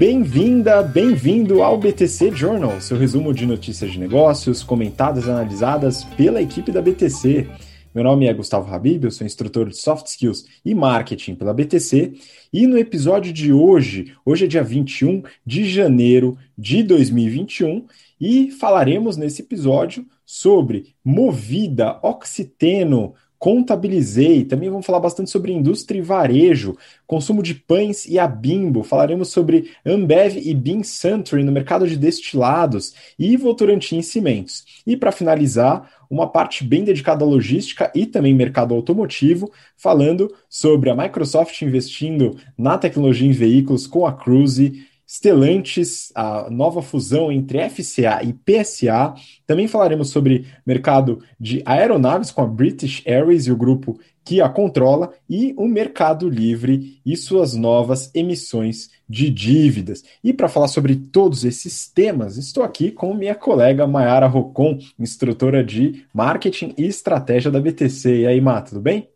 Bem-vinda, bem-vindo ao BTC Journal, seu resumo de notícias de negócios comentadas e analisadas pela equipe da BTC. Meu nome é Gustavo Habib, eu sou instrutor de Soft Skills e Marketing pela BTC. E no episódio de hoje, hoje é dia 21 de janeiro de 2021, e falaremos nesse episódio sobre Movida, Oxiteno, Contabilizei, também vamos falar bastante sobre indústria e varejo, consumo de pães e a Bimbo, falaremos sobre Ambev e Bean Suntory no mercado de destilados e Votorantim em cimentos. E para finalizar, uma parte bem dedicada à logística e também mercado automotivo, falando sobre a Microsoft investindo na tecnologia em veículos com a Cruise, Stellantis, a nova fusão entre FCA e PSA. Também falaremos sobre mercado de aeronaves com a British Airways e o grupo que a controla e o Mercado Livre e suas novas emissões de dívidas. E para falar sobre todos esses temas, estou aqui com minha colega Mayara Rocon, instrutora de marketing e estratégia da BTC. E aí, Má, tudo bem?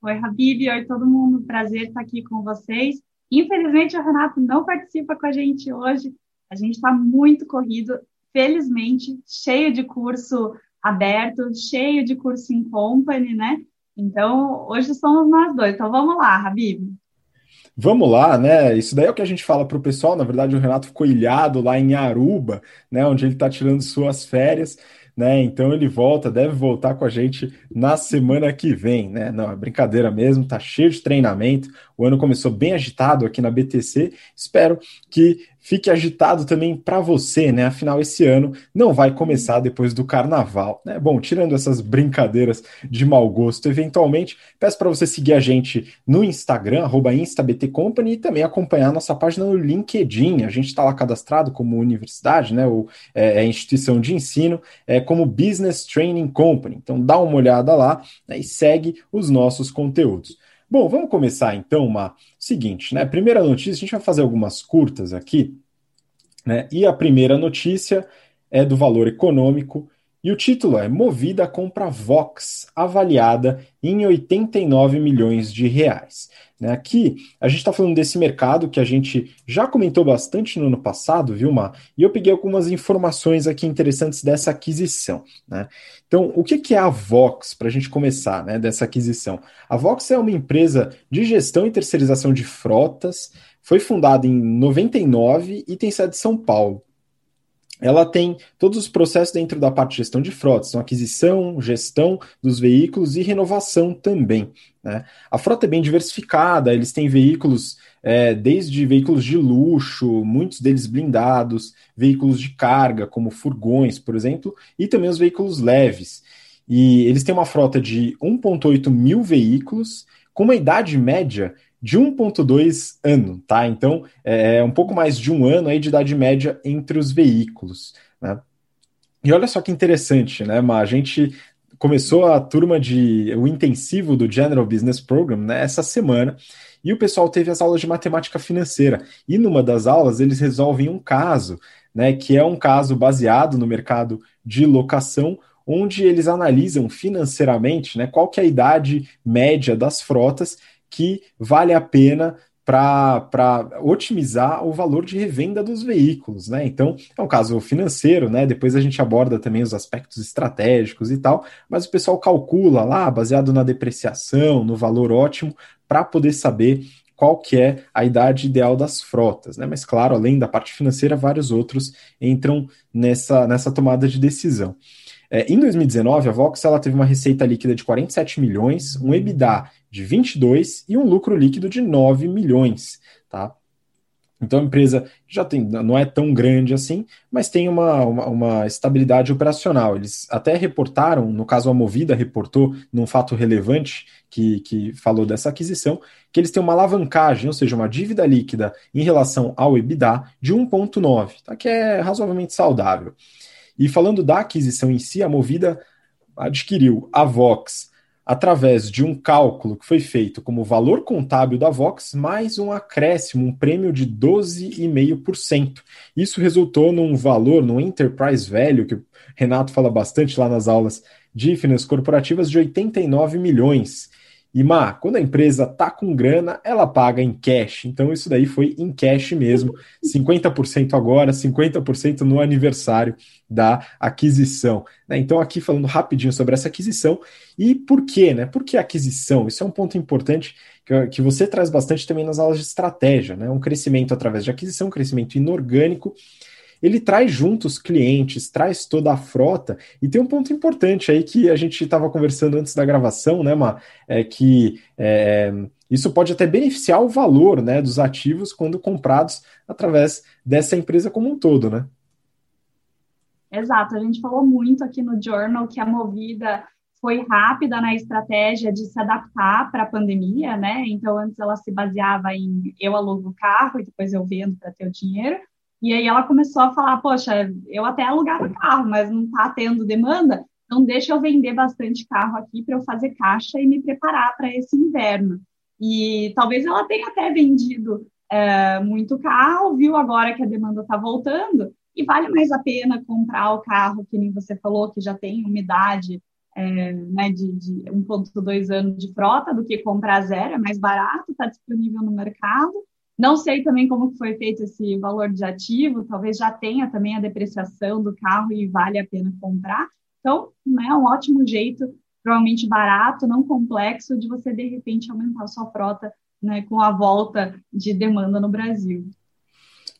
Oi, Habib, oi todo mundo, prazer estar aqui com vocês. Infelizmente, o Renato não participa com a gente hoje. A gente está muito corrido, felizmente, cheio de curso aberto, cheio de curso em company, né? Então, hoje somos nós dois. Então, vamos lá, Habib. Vamos lá, né? Isso daí é o que a gente fala para o pessoal. Na verdade, o Renato ficou ilhado lá em Aruba, né? Onde ele está tirando suas férias né? Então ele volta, deve voltar com a gente na semana que vem, né? Não, é brincadeira mesmo, tá cheio de treinamento. O ano começou bem agitado aqui na BTC. Espero que fique agitado também para você, né? Afinal, esse ano não vai começar depois do carnaval, né? Bom, tirando essas brincadeiras de mau gosto, eventualmente, peço para você seguir a gente no Instagram, instabtcompany, e também acompanhar a nossa página no LinkedIn. A gente está lá cadastrado como universidade, né? Ou é, é, instituição de ensino, é, como Business Training Company. Então, dá uma olhada lá né, e segue os nossos conteúdos. Bom, vamos começar então uma seguinte, né? Primeira notícia, a gente vai fazer algumas curtas aqui, né? E a primeira notícia é do valor econômico e o título é Movida compra Vox, avaliada em 89 milhões de reais. Né? Aqui a gente está falando desse mercado que a gente já comentou bastante no ano passado, viu, Mar? E eu peguei algumas informações aqui interessantes dessa aquisição. Né? Então, o que, que é a Vox, para a gente começar, né, dessa aquisição? A Vox é uma empresa de gestão e terceirização de frotas, foi fundada em 99 e tem sede em São Paulo ela tem todos os processos dentro da parte de gestão de frotas, então aquisição, gestão dos veículos e renovação também. Né? A frota é bem diversificada, eles têm veículos é, desde veículos de luxo, muitos deles blindados, veículos de carga, como furgões, por exemplo, e também os veículos leves. E eles têm uma frota de 1,8 mil veículos, com uma idade média de 1,2 ano, tá? Então, é, é um pouco mais de um ano aí de idade média entre os veículos, né? E olha só que interessante, né? A gente começou a turma de o intensivo do General Business Program né, essa semana e o pessoal teve as aulas de matemática financeira. E numa das aulas eles resolvem um caso, né, que é um caso baseado no mercado de locação, onde eles analisam financeiramente né, qual que é a idade média das frotas que vale a pena para otimizar o valor de revenda dos veículos, né? Então, é um caso financeiro, né? Depois a gente aborda também os aspectos estratégicos e tal, mas o pessoal calcula lá, baseado na depreciação, no valor ótimo, para poder saber qual que é a idade ideal das frotas, né? Mas claro, além da parte financeira, vários outros entram nessa, nessa tomada de decisão. É, em 2019, a Vox ela teve uma receita líquida de 47 milhões, um EBITDA de 22 e um lucro líquido de 9 milhões, tá? Então a empresa já tem, não é tão grande assim, mas tem uma, uma, uma, estabilidade operacional. Eles até reportaram, no caso a Movida reportou num fato relevante que, que falou dessa aquisição, que eles têm uma alavancagem, ou seja, uma dívida líquida em relação ao EBITDA de 1,9, tá? que é razoavelmente saudável. E falando da aquisição em si, a Movida adquiriu a Vox através de um cálculo que foi feito como valor contábil da Vox mais um acréscimo, um prêmio de 12,5%. Isso resultou num valor, no enterprise value, que o Renato fala bastante lá nas aulas de finanças corporativas, de 89 milhões. E Má, quando a empresa tá com grana, ela paga em cash. Então isso daí foi em cash mesmo, 50% agora, 50% no aniversário da aquisição. Né? Então aqui falando rapidinho sobre essa aquisição e por quê, né? Por que aquisição? Isso é um ponto importante que, que você traz bastante também nas aulas de estratégia, né? Um crescimento através de aquisição, um crescimento inorgânico ele traz junto os clientes, traz toda a frota, e tem um ponto importante aí que a gente estava conversando antes da gravação, né, Ma? É que é, isso pode até beneficiar o valor né, dos ativos quando comprados através dessa empresa como um todo, né? Exato, a gente falou muito aqui no Journal que a Movida foi rápida na estratégia de se adaptar para a pandemia, né? Então, antes ela se baseava em eu alugo o carro e depois eu vendo para ter o dinheiro. E aí ela começou a falar, poxa, eu até alugava carro, mas não está tendo demanda, então deixa eu vender bastante carro aqui para eu fazer caixa e me preparar para esse inverno. E talvez ela tenha até vendido é, muito carro, viu agora que a demanda está voltando, e vale mais a pena comprar o carro, que nem você falou, que já tem umidade é, né, de, de 1,2 anos de frota, do que comprar zero, é mais barato, está disponível no mercado. Não sei também como foi feito esse valor de ativo, talvez já tenha também a depreciação do carro e vale a pena comprar. Então, né, é um ótimo jeito, provavelmente barato, não complexo, de você, de repente, aumentar a sua frota né, com a volta de demanda no Brasil.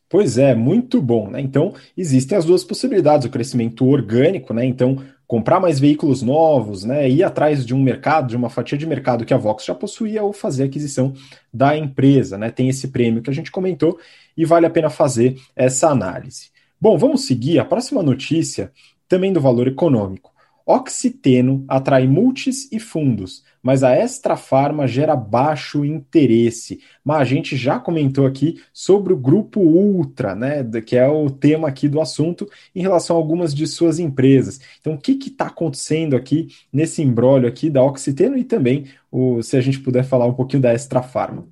Pois é, muito bom, né? Então, existem as duas possibilidades, o crescimento orgânico, né? Então, comprar mais veículos novos, né, ir atrás de um mercado, de uma fatia de mercado que a Vox já possuía ou fazer aquisição da empresa, né? Tem esse prêmio que a gente comentou e vale a pena fazer essa análise. Bom, vamos seguir a próxima notícia, também do valor econômico. Oxiteno atrai multis e fundos, mas a Extra Farma gera baixo interesse. Mas a gente já comentou aqui sobre o grupo Ultra, né, que é o tema aqui do assunto, em relação a algumas de suas empresas. Então, o que está acontecendo aqui nesse embrólio aqui da Oxiteno e também o, se a gente puder falar um pouquinho da Extra Farma.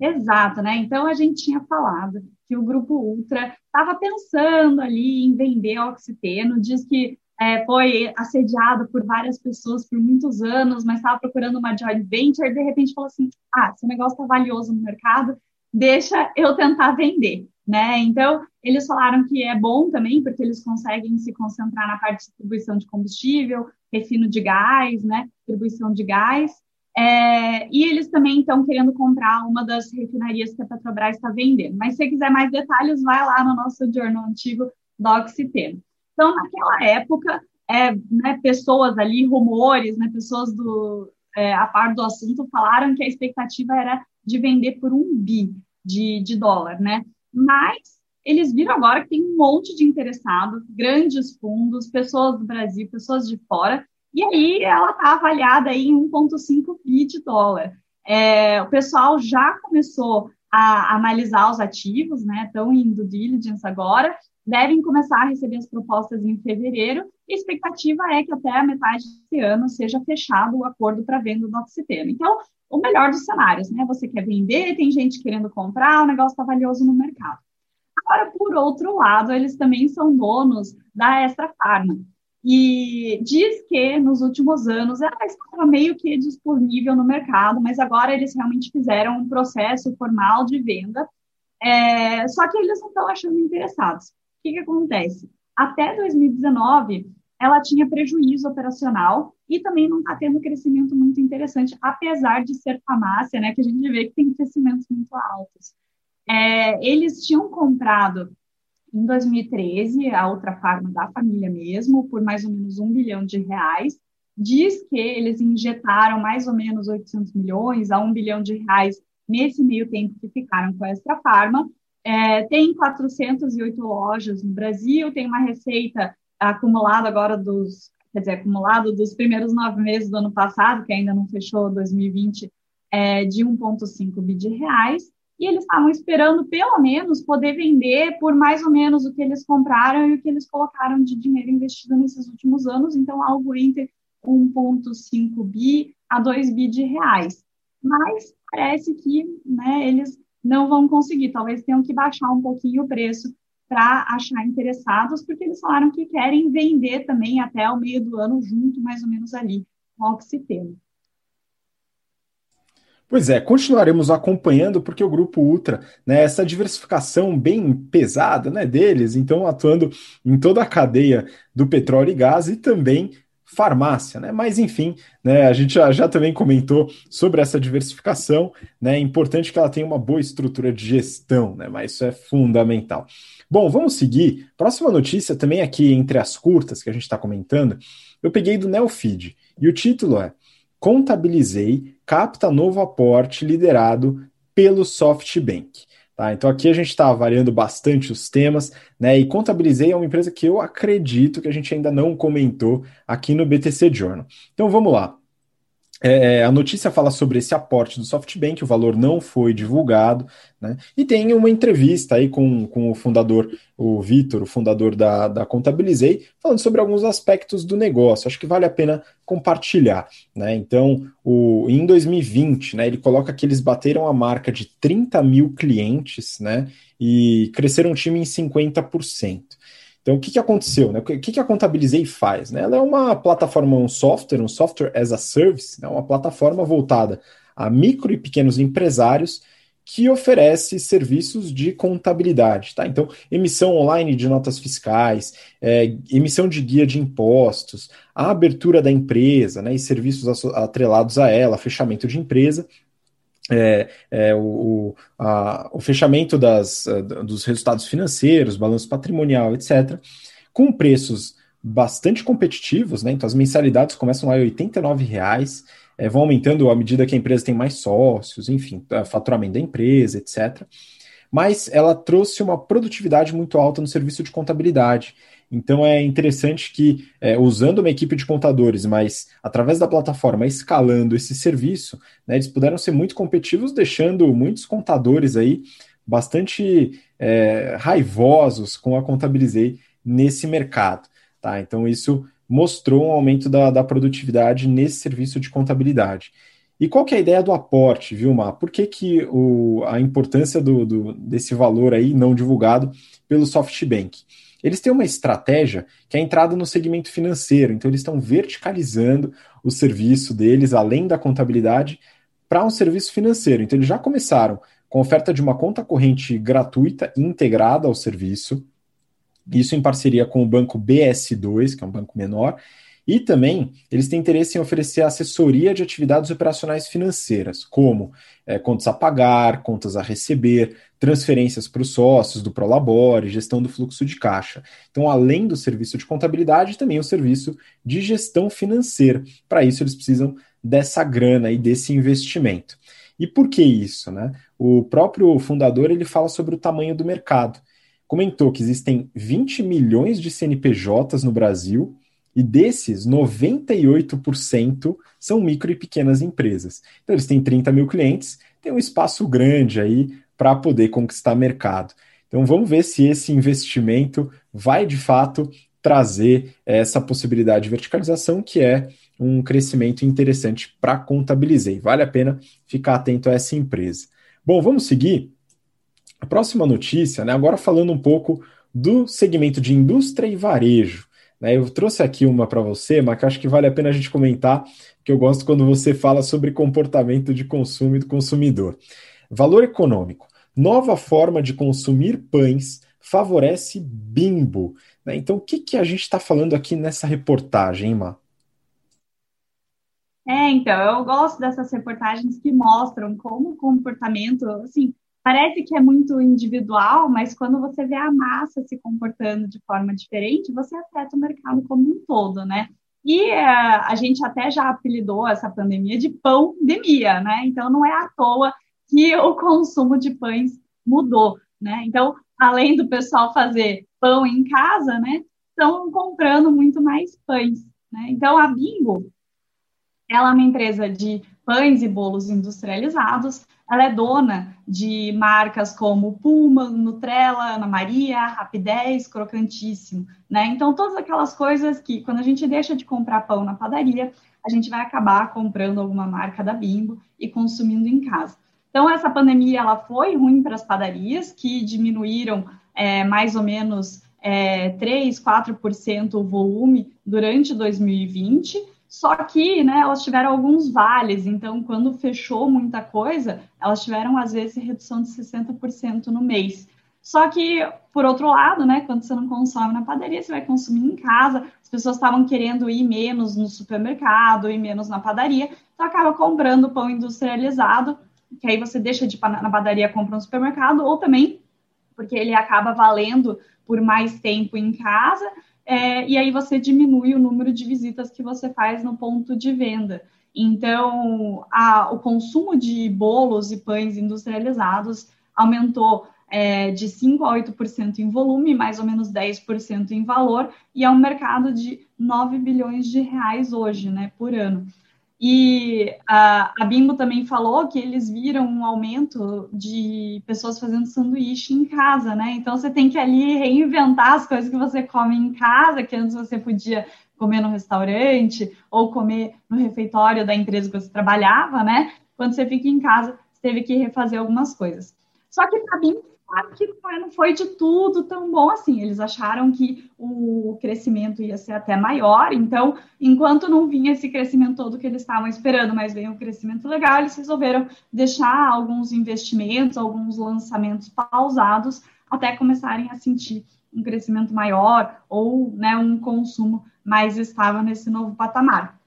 Exato, né? Então a gente tinha falado que o grupo Ultra estava pensando ali em vender oxiteno, diz que é, foi assediado por várias pessoas por muitos anos, mas estava procurando uma joint venture, e de repente falou assim: ah, esse negócio está valioso no mercado, deixa eu tentar vender. Né? Então, eles falaram que é bom também, porque eles conseguem se concentrar na parte de distribuição de combustível, refino de gás, né? distribuição de gás. É, e eles também estão querendo comprar uma das refinarias que a Petrobras está vendendo. Mas se quiser mais detalhes, vai lá no nosso jornal antigo do Oxiteno. Então, naquela época, é, né, pessoas ali, rumores, né, pessoas do, é, a par do assunto falaram que a expectativa era de vender por um bi de, de dólar, né? Mas eles viram agora que tem um monte de interessados, grandes fundos, pessoas do Brasil, pessoas de fora, e aí ela está avaliada em 1,5 bi de dólar. É, o pessoal já começou a analisar os ativos, né? Estão em due diligence agora, devem começar a receber as propostas em fevereiro. E a expectativa é que até a metade desse ano seja fechado o acordo para venda do oxiteno. Então, o melhor dos cenários, né? Você quer vender, tem gente querendo comprar, o negócio está valioso no mercado. Agora, por outro lado, eles também são donos da Extra Farma. E diz que nos últimos anos ela estava meio que disponível no mercado, mas agora eles realmente fizeram um processo formal de venda. É, só que eles não estão achando interessados que, que acontece? Até 2019, ela tinha prejuízo operacional e também não está tendo crescimento muito interessante, apesar de ser farmácia, né, que a gente vê que tem crescimentos muito altos. É, eles tinham comprado em 2013 a outra farma da família mesmo, por mais ou menos um bilhão de reais. Diz que eles injetaram mais ou menos 800 milhões a um bilhão de reais nesse meio tempo que ficaram com a Extra Farma, é, tem 408 lojas no Brasil, tem uma receita acumulada agora dos, quer dizer, acumulado dos primeiros nove meses do ano passado, que ainda não fechou 2020, é, de 1,5 bi de reais, e eles estavam esperando pelo menos poder vender por mais ou menos o que eles compraram e o que eles colocaram de dinheiro investido nesses últimos anos, então algo entre 1,5 bi a 2 bi de reais. Mas parece que né, eles não vão conseguir. Talvez tenham que baixar um pouquinho o preço para achar interessados, porque eles falaram que querem vender também até o meio do ano junto, mais ou menos ali, com o oxiteno. Pois é, continuaremos acompanhando porque o grupo Ultra, né, essa diversificação bem pesada, né, deles, então atuando em toda a cadeia do petróleo e gás e também farmácia, né? Mas enfim, né, a gente já, já também comentou sobre essa diversificação, né? É importante que ela tenha uma boa estrutura de gestão, né? Mas isso é fundamental. Bom, vamos seguir. Próxima notícia, também aqui entre as curtas que a gente está comentando, eu peguei do Neofeed e o título é Contabilizei, capta novo aporte liderado pelo SoftBank. Tá? Então aqui a gente está avaliando bastante os temas, né? E Contabilizei é uma empresa que eu acredito que a gente ainda não comentou aqui no BTC Journal. Então vamos lá. É, é, a notícia fala sobre esse aporte do SoftBank, o valor não foi divulgado, né? E tem uma entrevista aí com, com o fundador, o Vitor, o fundador da, da Contabilizei, falando sobre alguns aspectos do negócio. Acho que vale a pena compartilhar, né? Então, o, em 2020, né, ele coloca que eles bateram a marca de 30 mil clientes, né? E cresceram o time em 50%. Então, o que, que aconteceu? Né? O que, que a Contabilizei faz? Né? Ela é uma plataforma, um software, um software as a service, né? uma plataforma voltada a micro e pequenos empresários que oferece serviços de contabilidade. Tá? Então, emissão online de notas fiscais, é, emissão de guia de impostos, a abertura da empresa né, e serviços atrelados a ela, fechamento de empresa é, é, o, a, o, fechamento das, dos resultados financeiros, balanço patrimonial, etc., com preços bastante competitivos, né? Então as mensalidades começam lá em R$ reais, é, vão aumentando à medida que a empresa tem mais sócios, enfim, faturamento da empresa, etc. Mas ela trouxe uma produtividade muito alta no serviço de contabilidade. Então é interessante que, é, usando uma equipe de contadores, mas através da plataforma escalando esse serviço, né, eles puderam ser muito competitivos, deixando muitos contadores aí bastante é, raivosos com a Contabilizei nesse mercado. Tá? Então isso mostrou um aumento da, da produtividade nesse serviço de contabilidade. E qual que é a ideia do aporte, viu, Mar? Por que, que o, a importância do, do, desse valor aí não divulgado pelo SoftBank? Eles têm uma estratégia que é a entrada no segmento financeiro, então eles estão verticalizando o serviço deles, além da contabilidade, para um serviço financeiro. Então eles já começaram com oferta de uma conta corrente gratuita integrada ao serviço, isso em parceria com o banco BS2, que é um banco menor, e também eles têm interesse em oferecer assessoria de atividades operacionais financeiras, como é, contas a pagar, contas a receber, transferências para os sócios do Prolabore, gestão do fluxo de caixa. Então, além do serviço de contabilidade, também o serviço de gestão financeira. Para isso, eles precisam dessa grana e desse investimento. E por que isso? Né? O próprio fundador ele fala sobre o tamanho do mercado. Comentou que existem 20 milhões de CNPJs no Brasil e desses, 98% são micro e pequenas empresas. Então, eles têm 30 mil clientes, tem um espaço grande aí para poder conquistar mercado. Então, vamos ver se esse investimento vai de fato trazer essa possibilidade de verticalização, que é um crescimento interessante para Contabilizei. Vale a pena ficar atento a essa empresa. Bom, vamos seguir. A próxima notícia, né, agora falando um pouco do segmento de indústria e varejo. Né? Eu trouxe aqui uma para você, mas que acho que vale a pena a gente comentar, que eu gosto quando você fala sobre comportamento de consumo do consumidor. Valor econômico. Nova forma de consumir pães favorece bimbo. Né? Então, o que, que a gente está falando aqui nessa reportagem, hein, Má? É, então, eu gosto dessas reportagens que mostram como o comportamento, assim, parece que é muito individual, mas quando você vê a massa se comportando de forma diferente, você afeta o mercado como um todo, né? E uh, a gente até já apelidou essa pandemia de pandemia, né? Então não é à toa que o consumo de pães mudou, né? Então, além do pessoal fazer pão em casa, né? Estão comprando muito mais pães, né? Então a Bimbo, ela é uma empresa de pães e bolos industrializados. Ela é dona de marcas como Puma, Nutrela, Ana Maria, Rapidez, Crocantíssimo, né? Então, todas aquelas coisas que, quando a gente deixa de comprar pão na padaria, a gente vai acabar comprando alguma marca da Bimbo e consumindo em casa. Então, essa pandemia ela foi ruim para as padarias, que diminuíram é, mais ou menos é, 3, 4% o volume durante 2020, Só que, né, elas tiveram alguns vales, então quando fechou muita coisa, elas tiveram às vezes redução de 60% no mês. Só que, por outro lado, né, quando você não consome na padaria, você vai consumir em casa. As pessoas estavam querendo ir menos no supermercado, ir menos na padaria, então acaba comprando pão industrializado, que aí você deixa de ir na padaria, compra no supermercado, ou também porque ele acaba valendo por mais tempo em casa é, e aí você diminui o número de visitas que você faz no ponto de venda. Então, a, o consumo de bolos e pães industrializados aumentou é, de 5% a 8% em volume, mais ou menos 10% em valor, e é um mercado de 9 bilhões de reais hoje, né, por ano. E a, a Bimbo também falou que eles viram um aumento de pessoas fazendo sanduíche em casa, né? Então você tem que ali reinventar as coisas que você come em casa, que antes você podia comer no restaurante ou comer no refeitório da empresa que você trabalhava, né? Quando você fica em casa, você teve que refazer algumas coisas. Só que a Bimbo claro que não foi de tudo tão bom assim. Eles acharam que o crescimento ia ser até maior, então, enquanto não vinha esse crescimento todo que eles estavam esperando, mas veio um crescimento legal, eles resolveram deixar alguns investimentos, alguns lançamentos pausados, até começarem a sentir um crescimento maior ou né, um consumo mais estável nesse novo patamar.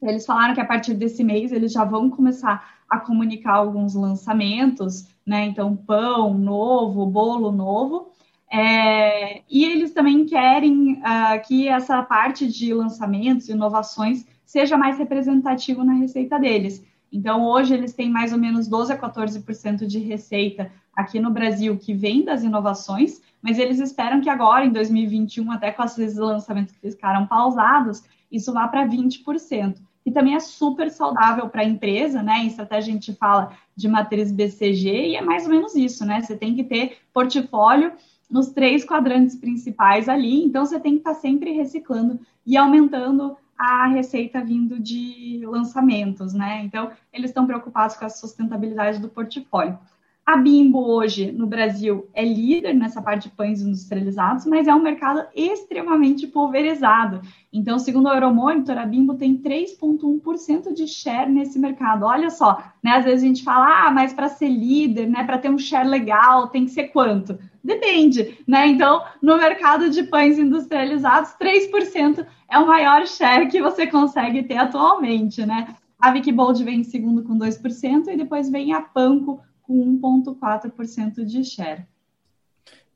Eles falaram que a partir desse mês eles já vão começar a comunicar alguns lançamentos, né? Então, pão novo, bolo novo. É, e eles também querem uh, que essa parte de lançamentos, inovações, seja mais representativo na receita deles. Então, hoje eles têm mais ou menos 12 a 14% de receita aqui no Brasil que vem das inovações, mas eles esperam que agora, em 2021, até com esses lançamentos que ficaram pausados, isso vá para 20% e também é super saudável para a empresa, né? Em estratégia a gente fala de matriz BCG e é mais ou menos isso, né? Você tem que ter portfólio nos três quadrantes principais ali, então você tem que estar tá sempre reciclando e aumentando a receita vindo de lançamentos, né? Então, eles estão preocupados com a sustentabilidade do portfólio. A Bimbo hoje no Brasil é líder nessa parte de pães industrializados, mas é um mercado extremamente pulverizado. Então, segundo o Euromonitor, a Bimbo tem 3,1% de share nesse mercado. Olha só, né? Às vezes a gente fala, ah, mas para ser líder, né, para ter um share legal, tem que ser quanto? Depende, né? Então, no mercado de pães industrializados, 3% é o maior share que você consegue ter atualmente, né? A Vicky Bold vem em segundo com 2% e depois vem a Panko com 1,4% de share.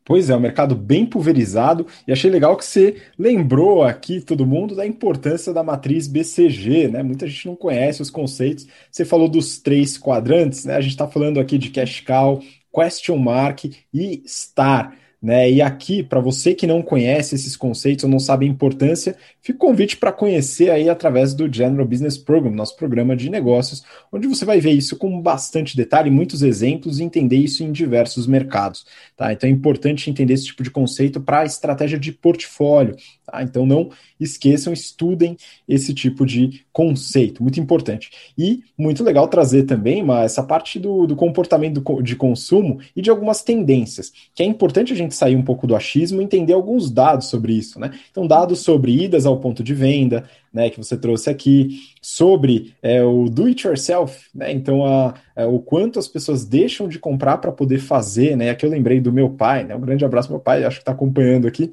Pois é, um mercado bem pulverizado e achei legal que você lembrou aqui todo mundo da importância da matriz BCG, né? Muita gente não conhece os conceitos. Você falou dos três quadrantes, né? A gente está falando aqui de cash cow, question mark e star. Né? E aqui, para você que não conhece esses conceitos ou não sabe a importância, fica o convite para conhecer aí através do General Business Program, nosso programa de negócios, onde você vai ver isso com bastante detalhe, muitos exemplos e entender isso em diversos mercados. Tá? Então é importante entender esse tipo de conceito para a estratégia de portfólio. Tá? Então não esqueçam, estudem esse tipo de conceito, muito importante. E muito legal trazer também uma, essa parte do, do comportamento de consumo e de algumas tendências, que é importante a gente sair um pouco do achismo e entender alguns dados sobre isso. Né? Então, dados sobre idas ao ponto de venda, né, que você trouxe aqui, sobre é, o do it yourself, né? Então, a, a, o quanto as pessoas deixam de comprar para poder fazer, né? Aqui eu lembrei do meu pai, né? Um grande abraço, meu pai, acho que está acompanhando aqui,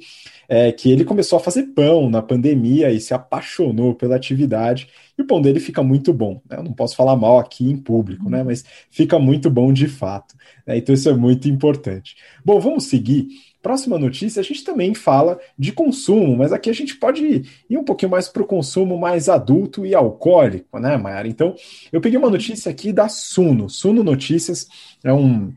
é, que ele começou a fazer pão na pandemia e se apaixonou pela atividade. E o pão dele fica muito bom. Né? Eu não posso falar mal aqui em público, né? Mas fica muito bom de fato. Né? Então, isso é muito importante. Bom, vamos seguir. Próxima notícia, a gente também fala de consumo, mas aqui a gente pode ir um pouquinho mais para o consumo mais adulto e alcoólico, né, Mayara? Então, eu peguei uma notícia aqui da Suno. Suno Notícias é um,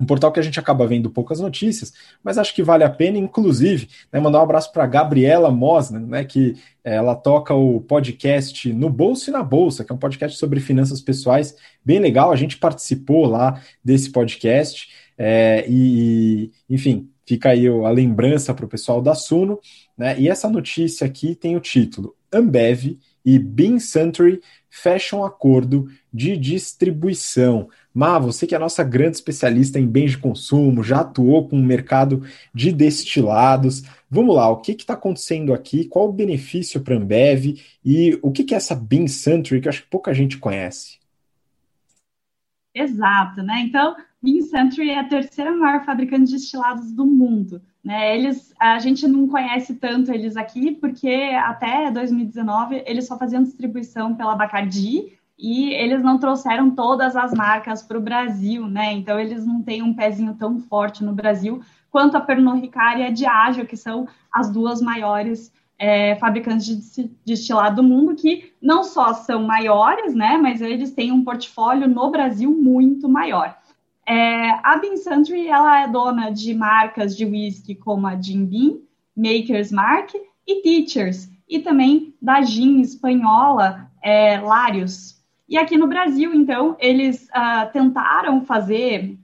um portal que a gente acaba vendo poucas notícias, mas acho que vale a pena, inclusive, né, mandar um abraço para Gabriela Mosna, né, que ela toca o podcast No Bolso e na Bolsa, que é um podcast sobre finanças pessoais, bem legal. A gente participou lá desse podcast é, e, enfim, Fica aí a lembrança para o pessoal da Suno, né? E essa notícia aqui tem o título: Ambev e Bean Suntory fecham acordo de distribuição. Má, você que é a nossa grande especialista em bens de consumo, já atuou com o mercado de destilados. Vamos lá, o que está acontecendo aqui? Qual o benefício para a Ambev e o que, que é essa Bean Century que eu acho que pouca gente conhece? Exato, né? Então, Bean Century é a terceira maior fabricante de destilados do mundo. Né? Eles, a gente não conhece tanto eles aqui, porque até 2019 eles só faziam distribuição pela Bacardi e eles não trouxeram todas as marcas para o Brasil, né? Então eles não têm um pezinho tão forte no Brasil quanto a Pernod Ricard e a Diageo, que são as duas maiores é, fabricantes de destilado do mundo, que não só são maiores, né? Mas eles têm um portfólio no Brasil muito maior. É, a Bean Century ela é dona de marcas de whisky como a Jim Beam, Maker's Mark e Teachers, e também da gin espanhola é, Larios. E aqui no Brasil, então, eles uh, tentaram fazer,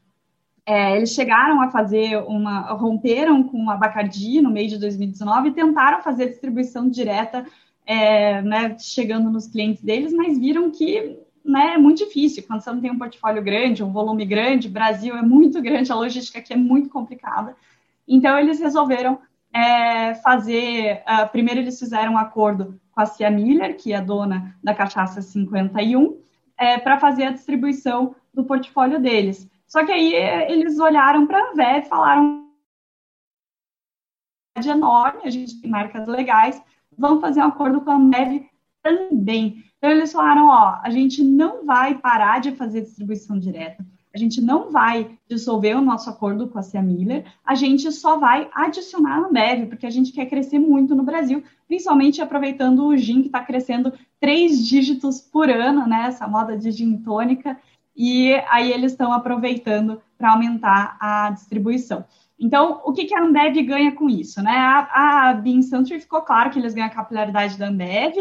é, eles chegaram a fazer uma, romperam com a Bacardi no mês de 2019 e tentaram fazer distribuição direta, é, né, chegando nos clientes deles, mas viram que né, é muito difícil. Quando você não tem um portfólio grande, um volume grande, Brasil é muito grande, a logística aqui é muito complicada. Então, eles resolveram é, fazer. Uh, primeiro, eles fizeram um acordo com a Cia Miller, que é dona da Cachaça 51, é, para fazer a distribuição do portfólio deles. Só que aí eles olharam para a Ambev e falaram é enorme, a gente tem marcas legais, vamos fazer um acordo com a Ambev também. Então eles falaram, ó, a gente não vai parar de fazer distribuição direta, a gente não vai dissolver o nosso acordo com a Cia Miller, a gente só vai adicionar a Ambev, porque a gente quer crescer muito no Brasil, principalmente aproveitando o gin que está crescendo três dígitos por ano, né? Essa moda de gin tônica, e aí eles estão aproveitando para aumentar a distribuição. Então, o que, que a Ambev ganha com isso? Né? A, a Bean Century ficou claro que eles ganham a capilaridade da Ambev,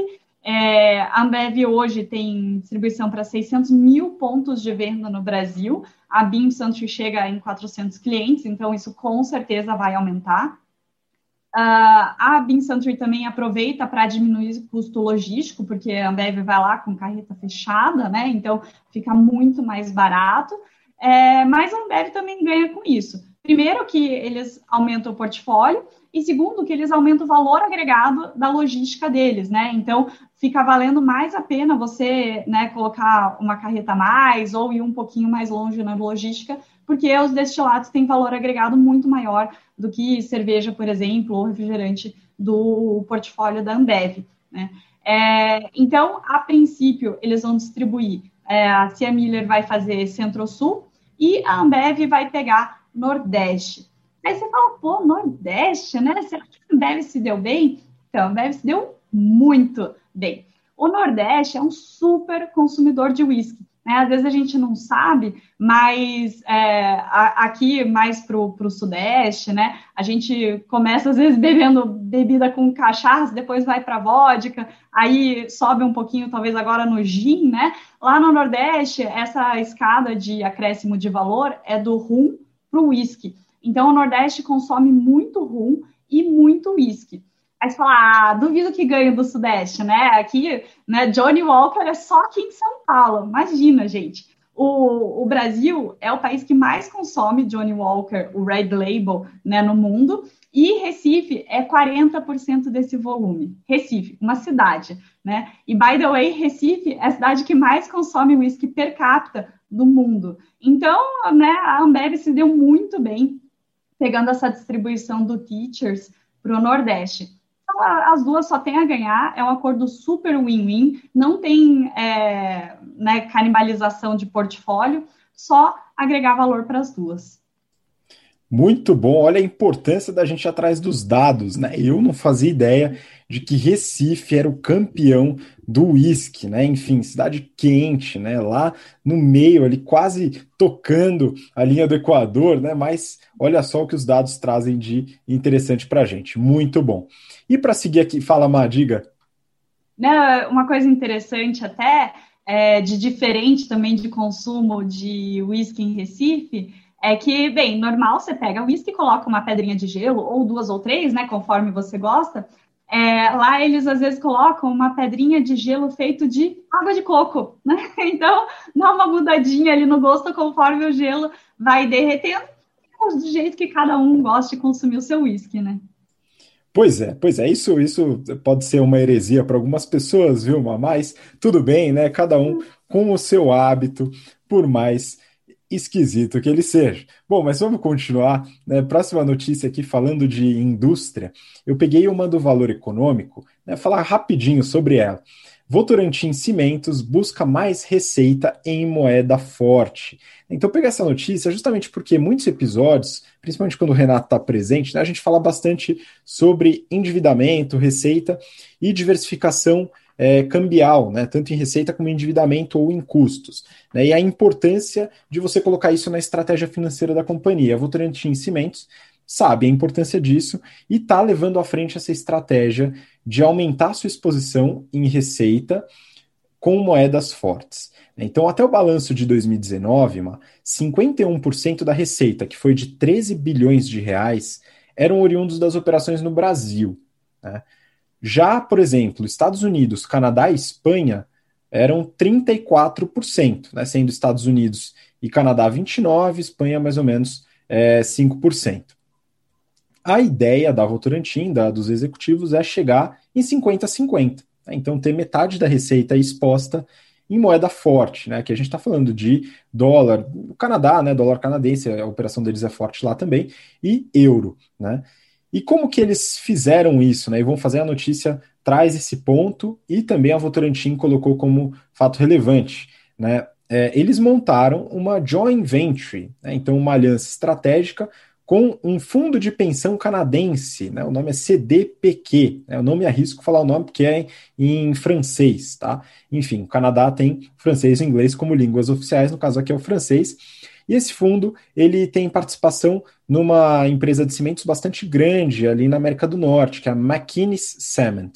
é, a Ambev hoje tem distribuição para 600 mil pontos de venda no Brasil. A BIM Santos chega em 400 clientes, então isso com certeza vai aumentar. Uh, a BIM Century também aproveita para diminuir o custo logístico, porque a Ambev vai lá com carreta fechada, né? Então fica muito mais barato. É, mas a Ambev também ganha com isso. Primeiro, que eles aumentam o portfólio, e segundo, que eles aumentam o valor agregado da logística deles, né? Então, fica valendo mais a pena você né, colocar uma carreta a mais ou ir um pouquinho mais longe na logística, porque os destilados têm valor agregado muito maior do que cerveja, por exemplo, ou refrigerante do portfólio da Ambev, né? É, então, a princípio, eles vão distribuir. É, a Cia Miller vai fazer Centro-Sul e a Ambev vai pegar Nordeste. Aí você fala, pô, Nordeste, né? Será que a Ambev se deu bem? Então, a se deu muito bem. O Nordeste é um super consumidor de uísque. Né? Às vezes a gente não sabe, mas é, aqui mais para o Sudeste, né? A gente começa às vezes bebendo bebida com cachaça, depois vai para vodka, aí sobe um pouquinho, talvez agora no gin, né? Lá no Nordeste, essa escada de acréscimo de valor é do rum para o uísque. Então, o Nordeste consome muito rum e muito uísque. Aí você fala, ah, duvido que ganhe do Sudeste, né? Aqui, né, Johnny Walker é só aqui em São Paulo. Imagina, gente. O, o, Brasil é o país que mais consome Johnny Walker, o Red Label, né, no mundo. E Recife é 40% desse volume. Recife, uma cidade, né? E, by the way, Recife é a cidade que mais consome whisky per capita do mundo. Então, né, a Ambev se deu muito bem pegando essa distribuição do Teachers para o Nordeste. Então, as duas só tem a ganhar, é um acordo super win-win, não tem é, né, canibalização de portfólio, só agregar valor para as duas. Muito bom, olha a importância da gente atrás dos dados, né? Eu não fazia ideia de que Recife era o campeão do uísque, né? Enfim, cidade quente, né? Lá no meio, ali quase tocando a linha do Equador, né? Mas olha só o que os dados trazem de interessante para a gente. Muito bom. E para seguir aqui, fala, Má, diga. Não, uma coisa interessante até, é, de diferente também de consumo de uísque em Recife, é que, bem, normal você pega o uísque coloca uma pedrinha de gelo, ou duas ou três, né, conforme você gosta, é, lá eles às vezes colocam uma pedrinha de gelo feito de água de coco, né? Então dá uma mudadinha ali no gosto conforme o gelo vai derretendo, do jeito que cada um gosta de consumir o seu whisky, né? Pois é, pois é, isso, isso pode ser uma heresia para algumas pessoas, viu, mas tudo bem, né? Cada um com o seu hábito, por mais esquisito que ele seja. Bom, mas vamos continuar. Né? Próxima notícia aqui falando de indústria. Eu peguei uma do valor econômico, né? falar rapidinho sobre ela. Votorantim Cimentos busca mais receita em moeda forte. Então, pegar essa notícia justamente porque muitos episódios, principalmente quando o Renato está presente, né, a gente fala bastante sobre endividamento, receita e diversificação é, cambial, né, tanto em receita como em endividamento ou em custos. Né, e a importância de você colocar isso na estratégia financeira da companhia. A Votorantim Cimentos sabe a importância disso e está levando à frente essa estratégia de aumentar sua exposição em receita com moedas fortes. Então, até o balanço de 2019, 51% da receita, que foi de 13 bilhões de reais, eram oriundos das operações no Brasil. Né? Já, por exemplo, Estados Unidos, Canadá e Espanha eram 34%, né? sendo Estados Unidos e Canadá 29%, Espanha mais ou menos é, 5%. A ideia da Votorantim, da, dos executivos, é chegar em 50-50. Né? Então, ter metade da receita exposta em moeda forte, né? Que a gente está falando de dólar, o Canadá, né? Dólar canadense, a operação deles é forte lá também, e euro, né? E como que eles fizeram isso, né? E vão fazer a notícia traz esse ponto e também a Votorantim colocou como fato relevante, né? É, eles montaram uma joint venture, né? então uma aliança estratégica com um fundo de pensão canadense, né? O nome é CDPQ, né? Eu não me arrisco falar o nome porque é em, francês, tá? Enfim, o Canadá tem francês e inglês como línguas oficiais, no caso aqui é o francês. E esse fundo ele tem participação numa empresa de cimentos bastante grande ali na América do Norte, que é a McKinney's Cement.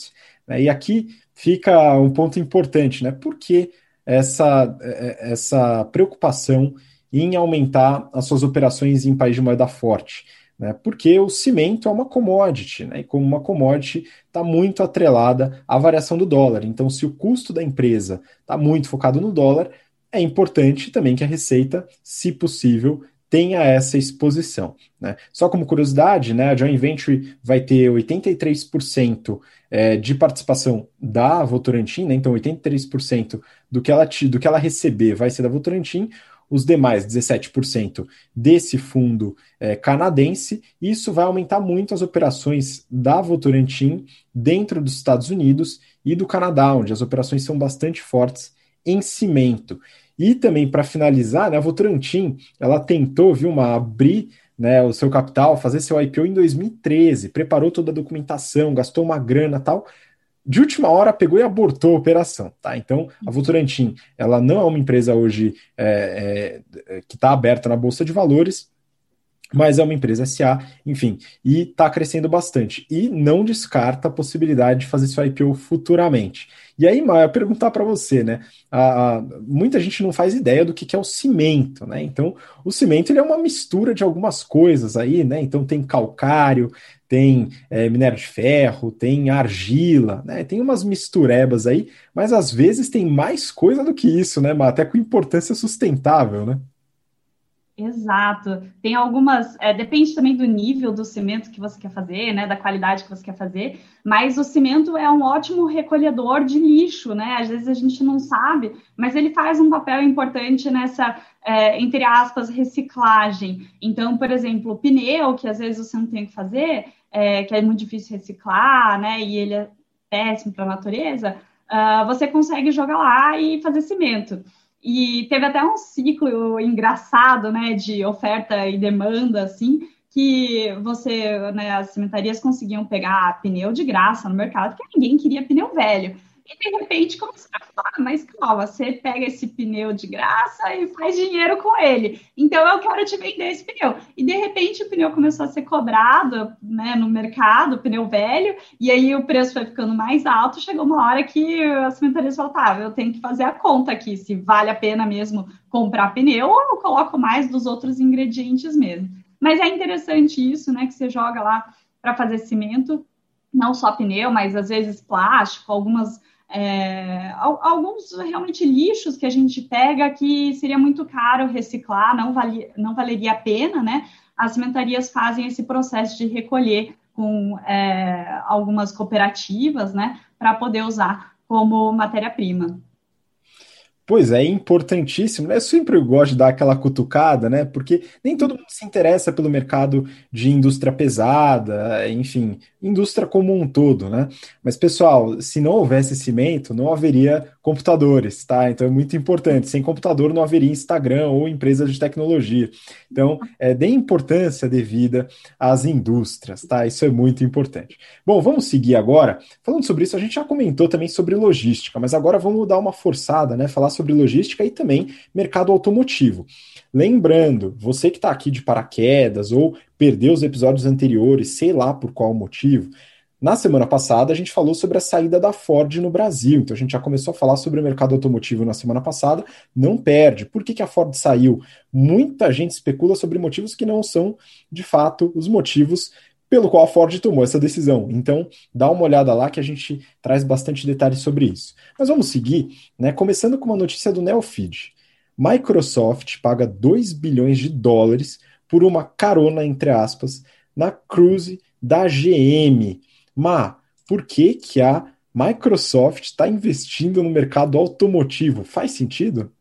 Né? E aqui fica um ponto importante, né? Por que essa, é, é, essa preocupação em aumentar as suas operações em país de moeda forte? Né? Porque o cimento é uma commodity, né? e como uma commodity está muito atrelada à variação do dólar. Então, se o custo da empresa está muito focado no dólar, é importante também que a receita, se possível, tenha essa exposição. Né? Só como curiosidade, né, a joint venture vai ter 83% é, de participação da Votorantim, né? então 83% do que, ela, do que ela receber vai ser da Votorantim, os demais 17% desse fundo é, canadense. Isso vai aumentar muito as operações da Votorantim dentro dos Estados Unidos e do Canadá, onde as operações são bastante fortes em cimento. E também, para finalizar, né, a Votorantim, ela tentou, viu, uma, abrir né, o seu capital, fazer seu IPO em 2013, preparou toda a documentação, gastou uma grana tal. De última hora, pegou e abortou a operação, tá? Então, a Votorantim, ela não é uma empresa hoje é, é, que está aberta na Bolsa de Valores, mas é uma empresa SA, enfim, e está crescendo bastante. E não descarta a possibilidade de fazer seu IPO futuramente. E aí, Maia, perguntar para você, né? A, a, muita gente não faz ideia do que, que, é o cimento, né? Então, o cimento ele é uma mistura de algumas coisas aí, né? Então, tem calcário, tem é, minério de ferro, tem argila, né? Tem umas misturebas aí, mas às vezes tem mais coisa do que isso, né, Até com importância sustentável, né? Exato. Tem algumas, é, depende também do nível do cimento que você quer fazer, né, da qualidade que você quer fazer, mas o cimento é um ótimo recolhedor de lixo, né? Às vezes a gente não sabe, mas ele faz um papel importante nessa, é, entre aspas, reciclagem. Então, por exemplo, o pneu, que às vezes você não tem que fazer, é, que é muito difícil reciclar, né, e ele é péssimo para a natureza, uh, você consegue jogar lá e fazer cimento. E teve até um ciclo engraçado, né, de oferta e demanda, assim, que você, né, as cimentarias conseguiam pegar pneu de graça no mercado, porque ninguém queria pneu velho. E de repente começou a falar, mas calma, você pega esse pneu de graça e faz dinheiro com ele. Então eu quero te vender esse pneu. E de repente o pneu começou a ser cobrado né, no mercado, pneu velho, e aí o preço foi ficando mais alto. Chegou uma hora que as cimentarias falaram, tá, eu tenho que fazer a conta aqui, se vale a pena mesmo comprar pneu ou eu coloco mais dos outros ingredientes mesmo. Mas é interessante isso, né, que você joga lá para fazer cimento não só pneu, mas às vezes plástico, algumas é, alguns realmente lixos que a gente pega que seria muito caro reciclar, não, vale, não valeria a pena, né? As cimentarias fazem esse processo de recolher com é, algumas cooperativas, né, para poder usar como matéria-prima. Pois é, importantíssimo. Né? Eu sempre gosto de dar aquela cutucada, né? Porque nem todo mundo se interessa pelo mercado de indústria pesada, enfim, indústria como um todo, né? Mas, pessoal, se não houvesse cimento, não haveria computadores, tá? Então é muito importante. Sem computador não haveria Instagram ou empresas de tecnologia. Então, é, dê importância devida às indústrias, tá? Isso é muito importante. Bom, vamos seguir agora. Falando sobre isso, a gente já comentou também sobre logística, mas agora vamos dar uma forçada, né? Falar sobre logística e também mercado automotivo. Lembrando, você que está aqui de paraquedas ou perdeu os episódios anteriores, sei lá por qual motivo, na semana passada, a gente falou sobre a saída da Ford no Brasil. Então, a gente já começou a falar sobre o mercado automotivo na semana passada. Não perde. Por que, que a Ford saiu? Muita gente especula sobre motivos que não são, de fato, os motivos pelo qual a Ford tomou essa decisão. Então, dá uma olhada lá que a gente traz bastante detalhes sobre isso. Mas vamos seguir, né? Começando com uma notícia do Neofeed. Microsoft paga 2 bilhões de dólares por uma carona, entre aspas, na Cruise da GM. Mas por que, que a Microsoft está investindo no mercado automotivo? Faz sentido?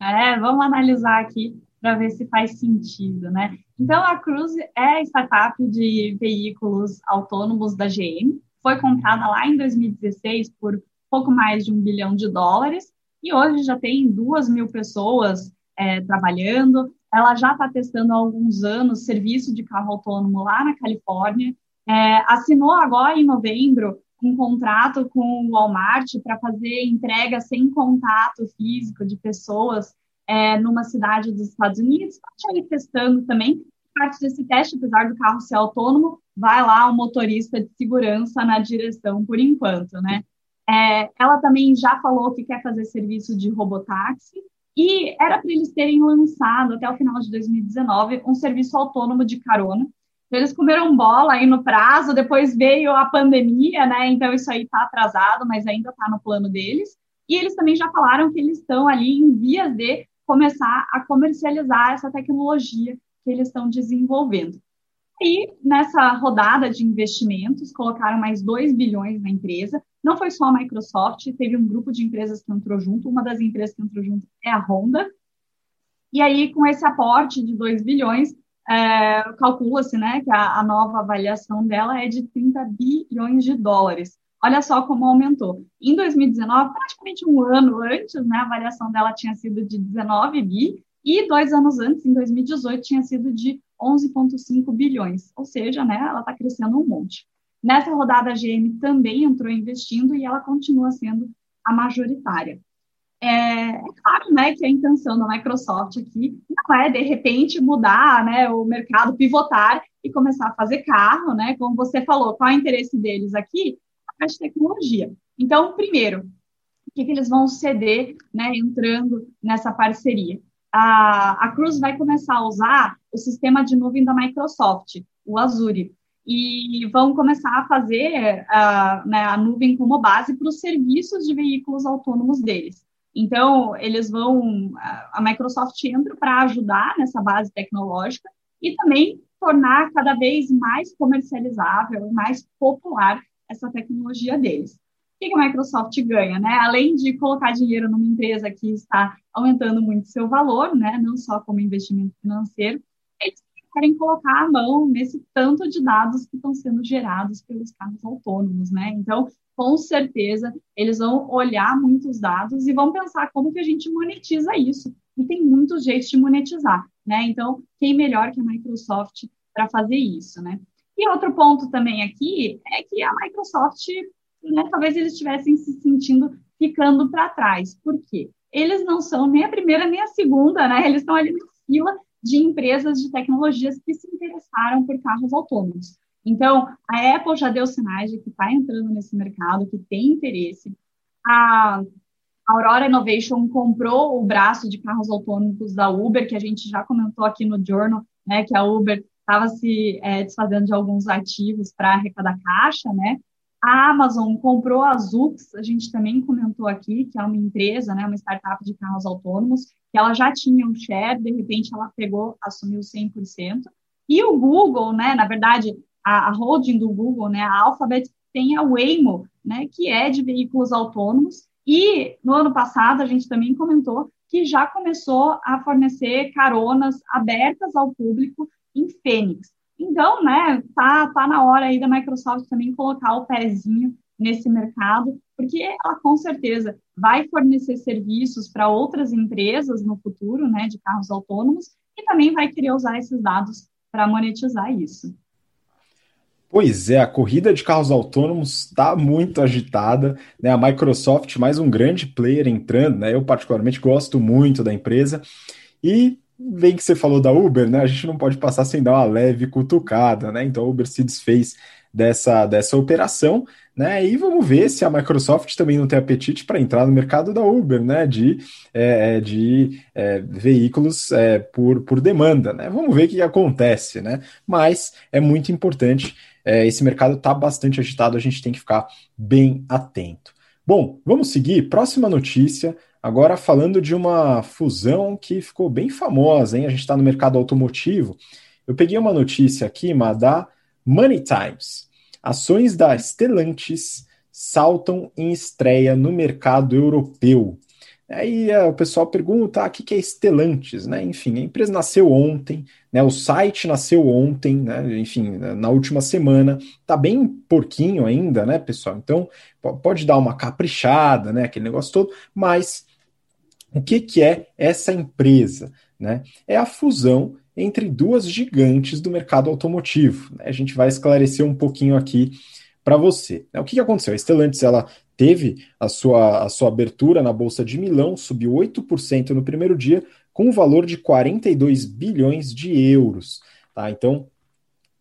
É, vamos analisar aqui para ver se faz sentido, né? Então, a Cruise é startup de veículos autônomos da GM, foi comprada lá em 2016 por pouco mais de um bilhão de dólares e hoje já tem duas mil pessoas é, trabalhando. Ela já está testando há alguns anos serviço de carro autônomo lá na Califórnia. É, assinou agora em novembro um contrato com o Walmart para fazer entrega sem contato físico de pessoas é, numa cidade dos Estados Unidos, está aí testando também. Parte desse teste, apesar do carro ser autônomo, vai lá o motorista de segurança na direção por enquanto, né? É, ela também já falou que quer fazer serviço de robotáxi e era para eles terem lançado até o final de 2019 um serviço autônomo de carona. Eles comeram bola aí no prazo, depois veio a pandemia, né? Então isso aí está atrasado, mas ainda está no plano deles. E eles também já falaram que eles estão ali em vias de começar a comercializar essa tecnologia que eles estão desenvolvendo. E nessa rodada de investimentos, colocaram mais 2 bilhões na empresa. Não foi só a Microsoft, teve um grupo de empresas que entrou junto. Uma das empresas que entrou junto é a Honda. E aí, com esse aporte de 2 bilhões, é, calcula-se né, que a, a nova avaliação dela é de 30 bilhões de dólares. Olha só como aumentou. Em 2019, praticamente um ano antes, né, a avaliação dela tinha sido de 19 bi, e dois anos antes, em 2018, tinha sido de 11,5 bilhões. Ou seja, né, ela está crescendo um monte. Nessa rodada, a GM também entrou investindo e ela continua sendo a majoritária. É, é, claro né, que a intenção da Microsoft aqui não é, de repente, mudar né, o mercado, pivotar e começar a fazer carro, né? Como você falou, qual é o interesse deles aqui? A de tecnologia. Então, primeiro, o que, que eles vão ceder né, entrando nessa parceria? A, a Cruz vai começar a usar o sistema de nuvem da Microsoft, o Azure, e vão começar a fazer a, né, a nuvem como base para os serviços de veículos autônomos deles. Então, eles vão, a Microsoft entra para ajudar nessa base tecnológica e também tornar cada vez mais comercializável, mais popular essa tecnologia deles. O que a Microsoft ganha, né? Além de colocar dinheiro numa empresa que está aumentando muito seu valor, né? Não só como investimento financeiro, querem colocar a mão nesse tanto de dados que estão sendo gerados pelos carros autônomos, né? Então, com certeza, eles vão olhar muitos dados e vão pensar como que a gente monetiza isso. E tem muitos jeitos de monetizar, né? Então, quem melhor que a Microsoft para fazer isso, né? E outro ponto também aqui é que a Microsoft, né, talvez eles estivessem se sentindo ficando para trás. Por quê? Eles não são nem a primeira nem a segunda, né? Eles estão ali na fila de empresas de tecnologias que se interessaram por carros autônomos. Então, a Apple já deu sinais de que está entrando nesse mercado, que tem interesse. A Aurora Innovation comprou o braço de carros autônomos da Uber, que a gente já comentou aqui no Journal, né, que a Uber estava se é, desfazendo de alguns ativos para arrecadar caixa, né? A Amazon comprou a Zux, a gente também comentou aqui, que é uma empresa, né, uma startup de carros autônomos, que ela já tinha um share, de repente ela pegou, assumiu 100%. E o Google, né, na verdade, a, a holding do Google, né, a Alphabet, tem a Waymo, né, que é de veículos autônomos. E no ano passado a gente também comentou que já começou a fornecer caronas abertas ao público em Fênix. Então, né, tá, tá na hora aí da Microsoft também colocar o pezinho nesse mercado, porque ela com certeza vai fornecer serviços para outras empresas no futuro, né, de carros autônomos, e também vai querer usar esses dados para monetizar isso. Pois é, a corrida de carros autônomos está muito agitada, né? A Microsoft, mais um grande player entrando, né? Eu particularmente gosto muito da empresa e Bem que você falou da Uber, né? A gente não pode passar sem dar uma leve cutucada, né? Então a Uber se desfez dessa, dessa operação, né? E vamos ver se a Microsoft também não tem apetite para entrar no mercado da Uber, né? De, é, é, de é, veículos é, por, por demanda, né? Vamos ver o que acontece, né? Mas é muito importante. É, esse mercado está bastante agitado, a gente tem que ficar bem atento. Bom, vamos seguir. Próxima notícia. Agora falando de uma fusão que ficou bem famosa, hein? A gente está no mercado automotivo. Eu peguei uma notícia aqui, mas da Money Times. Ações da Stellantis saltam em estreia no mercado europeu. Aí é, o pessoal pergunta, ah, o que é Stellantis? Né? Enfim, a empresa nasceu ontem, né? o site nasceu ontem, né? enfim, na última semana. Tá bem porquinho ainda, né, pessoal? Então, pode dar uma caprichada, né? aquele negócio todo, mas o que, que é essa empresa? Né? É a fusão entre duas gigantes do mercado automotivo. Né? A gente vai esclarecer um pouquinho aqui para você. O que, que aconteceu? A Stellantis ela teve a sua, a sua abertura na Bolsa de Milão, subiu 8% no primeiro dia, com um valor de 42 bilhões de euros. Tá? Então,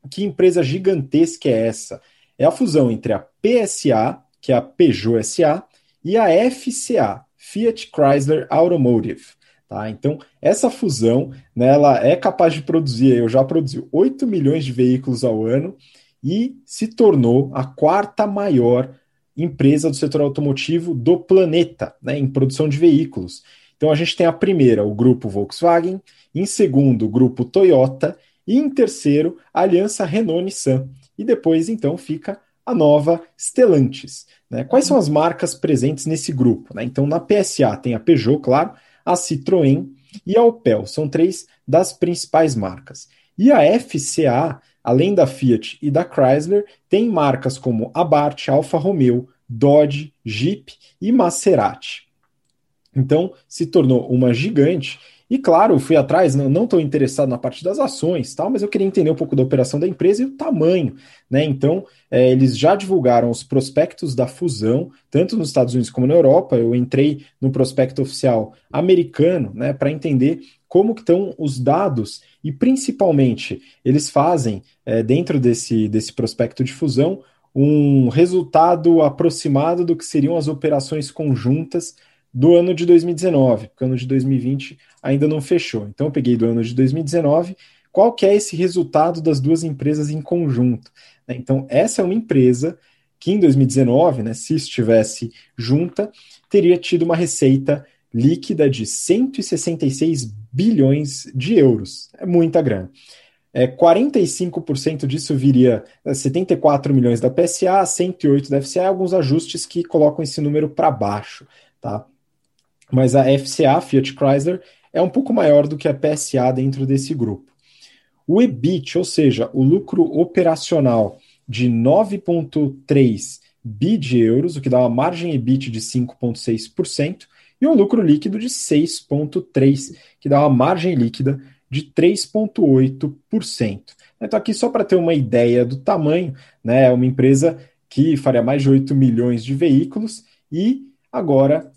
que empresa gigantesca é essa? É a fusão entre a PSA, que é a Peugeot SA, e a FCA, Fiat Chrysler Automotive. Tá? Então, essa fusão né, ela é capaz de produzir, eu já produzi 8 milhões de veículos ao ano e se tornou a quarta maior empresa do setor automotivo do planeta né, em produção de veículos. Então, a gente tem a primeira, o grupo Volkswagen, em segundo, o grupo Toyota, e em terceiro, a aliança Renault-Nissan. E depois, então, fica a nova Stellantis. Né? Quais são as marcas presentes nesse grupo? Né? Então, na PSA tem a Peugeot, claro, a Citroën e a Opel, são três das principais marcas. E a FCA, além da Fiat e da Chrysler, tem marcas como Abarth, Alfa Romeo, Dodge, Jeep e Maserati. Então, se tornou uma gigante e claro, fui atrás, não estou interessado na parte das ações, tal, mas eu queria entender um pouco da operação da empresa e o tamanho. Né? Então, é, eles já divulgaram os prospectos da fusão, tanto nos Estados Unidos como na Europa. Eu entrei no prospecto oficial americano né, para entender como estão os dados e, principalmente, eles fazem, é, dentro desse, desse prospecto de fusão, um resultado aproximado do que seriam as operações conjuntas do ano de 2019, porque o ano de 2020 ainda não fechou. Então eu peguei do ano de 2019, qual que é esse resultado das duas empresas em conjunto? Né? Então essa é uma empresa que em 2019, né, se estivesse junta, teria tido uma receita líquida de 166 bilhões de euros. É muita grana. É, 45% disso viria 74 milhões da PSA, 108 da FCA, alguns ajustes que colocam esse número para baixo. Tá? Mas a FCA, Fiat Chrysler, é um pouco maior do que a PSA dentro desse grupo. O EBIT, ou seja, o lucro operacional de 9,3 bi de euros, o que dá uma margem EBIT de 5,6%, e um lucro líquido de 6,3%, que dá uma margem líquida de 3,8%. Então, aqui só para ter uma ideia do tamanho, né, é uma empresa que faria mais de 8 milhões de veículos e agora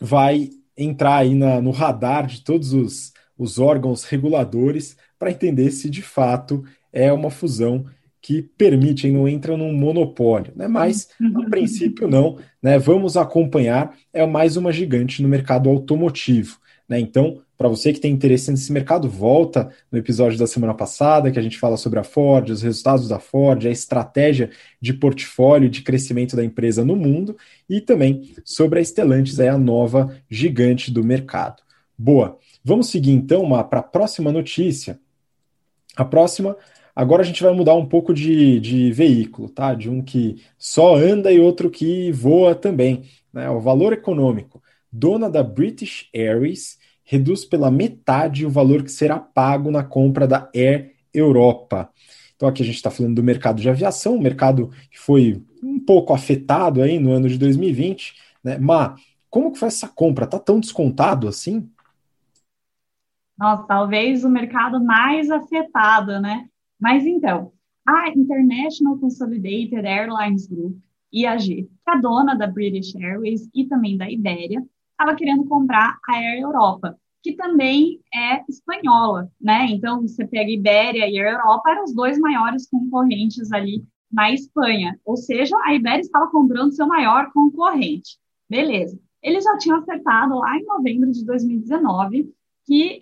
vai entrar aí na, no radar de todos os, os órgãos reguladores para entender se de fato é uma fusão que permite, não entra num monopólio, né? Mas a princípio não, né? Vamos acompanhar, é mais uma gigante no mercado automotivo. Né? Então, para você que tem interesse nesse mercado, volta no episódio da semana passada, que a gente fala sobre a Ford, os resultados da Ford, a estratégia de portfólio de crescimento da empresa no mundo e também sobre a Stellantis, a nova gigante do mercado. Boa. Vamos seguir então para a próxima notícia. A próxima, agora a gente vai mudar um pouco de, de veículo, tá? De um que só anda e outro que voa também. Né? O valor econômico. Dona da British Airways reduz pela metade o valor que será pago na compra da Air Europa. Então aqui a gente está falando do mercado de aviação, um mercado que foi um pouco afetado aí no ano de 2020, né? Mas como que foi essa compra? Tá tão descontado assim? Nossa, talvez o mercado mais afetado, né? Mas então, a International Consolidated Airlines Group, IAG, que é dona da British Airways e também da Iberia, estava querendo comprar a Air Europa, que também é espanhola, né? Então, você pega Ibéria e Air Europa, eram os dois maiores concorrentes ali na Espanha. Ou seja, a Ibéria estava comprando seu maior concorrente. Beleza. Eles já tinham acertado lá em novembro de 2019 que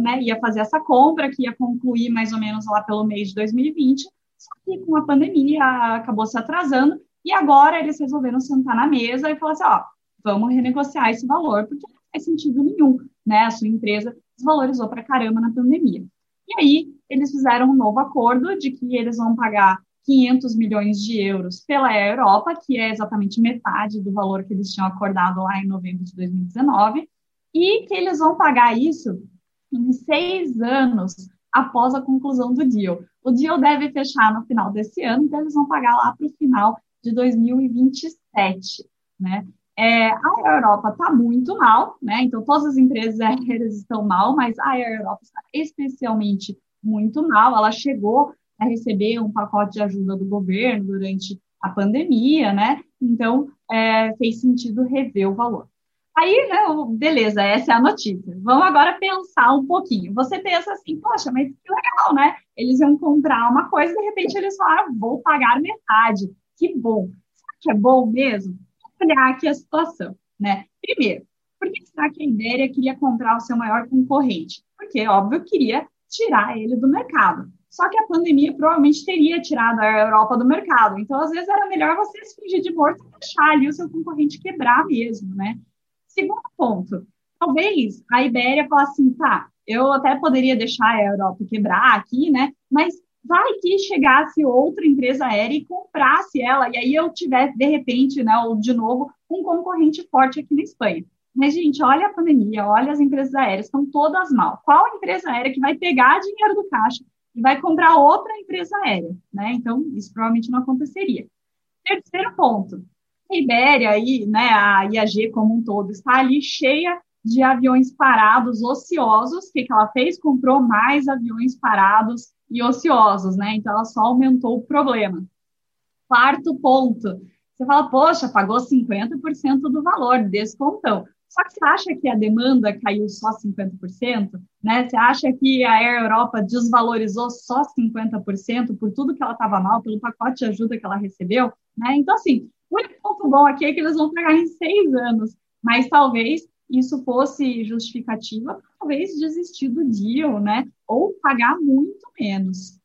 né, ia fazer essa compra, que ia concluir mais ou menos lá pelo mês de 2020, só que com a pandemia acabou se atrasando, e agora eles resolveram sentar na mesa e falar assim, ó, vamos renegociar esse valor, porque não faz sentido nenhum, né? A sua empresa desvalorizou para caramba na pandemia. E aí, eles fizeram um novo acordo de que eles vão pagar 500 milhões de euros pela Europa, que é exatamente metade do valor que eles tinham acordado lá em novembro de 2019, e que eles vão pagar isso em seis anos após a conclusão do deal. O deal deve fechar no final desse ano, então eles vão pagar lá para o final de 2027, né? É, a Europa está muito mal, né? Então todas as empresas aéreas estão mal, mas a Europa está especialmente muito mal. Ela chegou a receber um pacote de ajuda do governo durante a pandemia, né? Então é, fez sentido rever o valor. Aí, né, beleza, essa é a notícia. Vamos agora pensar um pouquinho. Você pensa assim, poxa, mas que legal, né? Eles iam comprar uma coisa e de repente eles falaram, vou pagar metade. Que bom. Será que é bom mesmo? Olhar aqui a situação, né? Primeiro, por que será que a Ibéria queria comprar o seu maior concorrente? Porque, óbvio, queria tirar ele do mercado. Só que a pandemia provavelmente teria tirado a Europa do mercado. Então, às vezes, era melhor você se fingir de morto e deixar ali o seu concorrente quebrar mesmo, né? Segundo ponto, talvez a Ibéria falasse assim, tá, eu até poderia deixar a Europa quebrar aqui, né? Mas vai que chegasse outra empresa aérea e comprasse ela, e aí eu tivesse, de repente, né, ou de novo, um concorrente forte aqui na Espanha. Mas, gente, olha a pandemia, olha as empresas aéreas, estão todas mal. Qual empresa aérea que vai pegar dinheiro do caixa e vai comprar outra empresa aérea? Né? Então, isso provavelmente não aconteceria. Terceiro ponto, a Ibéria aí, né, a IAG como um todo, está ali cheia de aviões parados ociosos. O que, que ela fez? Comprou mais aviões parados e ociosos, né? Então ela só aumentou o problema. Quarto ponto. Você fala, poxa, pagou 50% do valor, descontão. Só que você acha que a demanda caiu só 50%? Né? Você acha que a Air Europa desvalorizou só 50% por tudo que ela estava mal, pelo pacote de ajuda que ela recebeu? Né? Então, assim, o único ponto bom aqui é que eles vão pagar em seis anos, mas talvez isso fosse justificativa, talvez desistir do deal, né? Ou pagar muito menos.